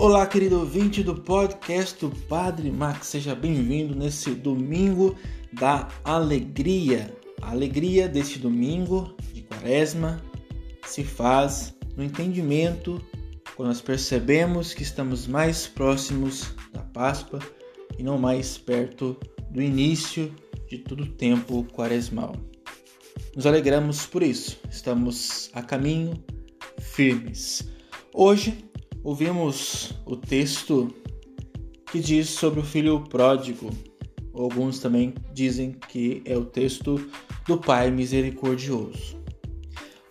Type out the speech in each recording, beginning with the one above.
Olá, querido ouvinte do podcast do Padre Max, seja bem-vindo nesse domingo da alegria. A alegria deste domingo de Quaresma se faz no entendimento quando nós percebemos que estamos mais próximos da Páscoa e não mais perto do início de todo o tempo quaresmal. Nos alegramos por isso, estamos a caminho firmes. Hoje ouvimos o texto que diz sobre o filho pródigo. Alguns também dizem que é o texto do Pai misericordioso.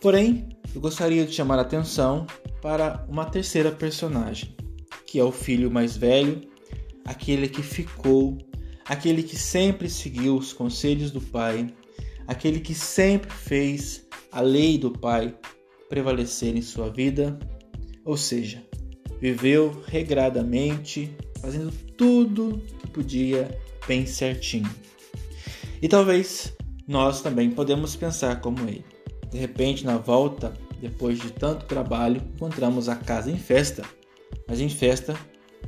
Porém, eu gostaria de chamar a atenção para uma terceira personagem, que é o filho mais velho, aquele que ficou, aquele que sempre seguiu os conselhos do Pai, aquele que sempre fez a lei do Pai prevalecer em sua vida, ou seja, viveu regradamente, fazendo tudo que podia bem certinho. E talvez nós também podemos pensar como ele. De repente, na volta, depois de tanto trabalho, encontramos a casa em festa, mas em festa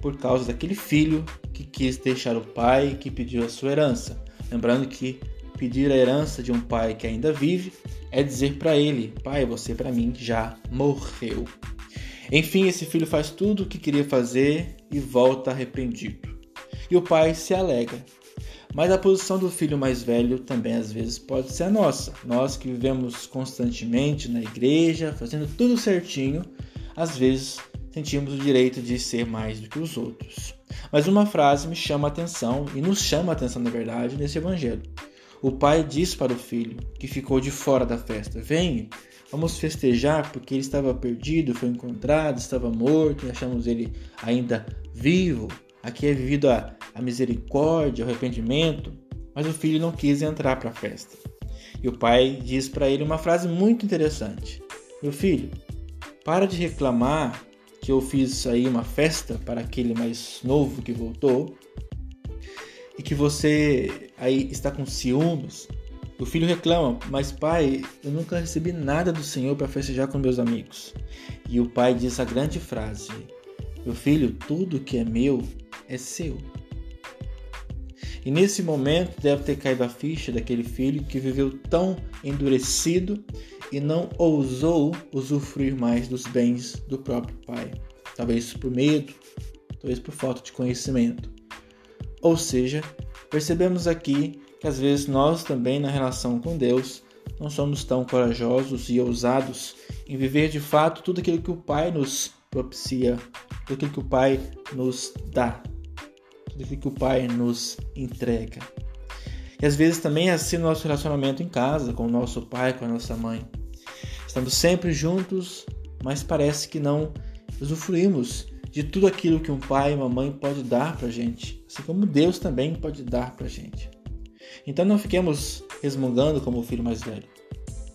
por causa daquele filho que quis deixar o pai que pediu a sua herança. Lembrando que pedir a herança de um pai que ainda vive é dizer para ele: Pai, você para mim já morreu. Enfim, esse filho faz tudo o que queria fazer e volta arrependido. E o pai se alega. Mas a posição do filho mais velho também às vezes pode ser a nossa. Nós que vivemos constantemente na igreja, fazendo tudo certinho, às vezes sentimos o direito de ser mais do que os outros. Mas uma frase me chama a atenção e nos chama a atenção, na verdade, nesse evangelho. O pai diz para o filho que ficou de fora da festa: Vem, Vamos festejar porque ele estava perdido, foi encontrado, estava morto e achamos ele ainda vivo. Aqui é vivido a, a misericórdia, o arrependimento. Mas o filho não quis entrar para a festa. E o pai diz para ele uma frase muito interessante: Meu filho, para de reclamar que eu fiz aí uma festa para aquele mais novo que voltou e que você aí está com ciúmes o filho reclama, mas pai, eu nunca recebi nada do Senhor para festejar com meus amigos. E o pai diz a grande frase: Meu filho, tudo que é meu é seu. E nesse momento deve ter caído a ficha daquele filho que viveu tão endurecido e não ousou usufruir mais dos bens do próprio pai. Talvez por medo, talvez por falta de conhecimento. Ou seja, percebemos aqui que às vezes nós também, na relação com Deus, não somos tão corajosos e ousados em viver de fato tudo aquilo que o Pai nos propicia, tudo aquilo que o Pai nos dá, tudo aquilo que o Pai nos entrega. E às vezes também é assim o nosso relacionamento em casa, com o nosso pai, com a nossa mãe. Estamos sempre juntos, mas parece que não usufruímos de tudo aquilo que um pai e uma mãe pode dar para gente, assim como Deus também pode dar para gente. Então não fiquemos resmungando como o filho mais velho,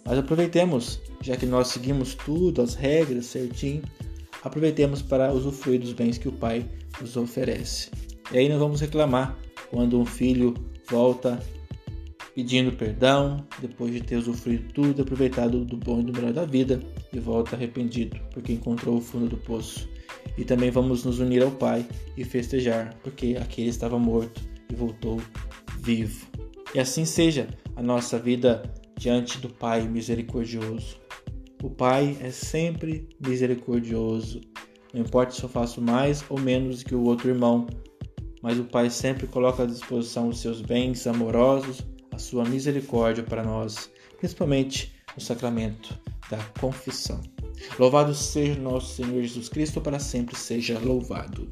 mas aproveitemos, já que nós seguimos tudo, as regras certinho, aproveitemos para usufruir dos bens que o Pai nos oferece. E aí não vamos reclamar quando um filho volta pedindo perdão, depois de ter usufruído tudo, aproveitado do bom e do melhor da vida, e volta arrependido, porque encontrou o fundo do poço. E também vamos nos unir ao Pai e festejar, porque aquele estava morto e voltou vivo. E assim seja a nossa vida diante do Pai misericordioso. O Pai é sempre misericordioso. Não importa se eu faço mais ou menos que o outro irmão, mas o Pai sempre coloca à disposição os seus bens amorosos, a sua misericórdia para nós, principalmente no sacramento da confissão. Louvado seja nosso Senhor Jesus Cristo, para sempre seja louvado.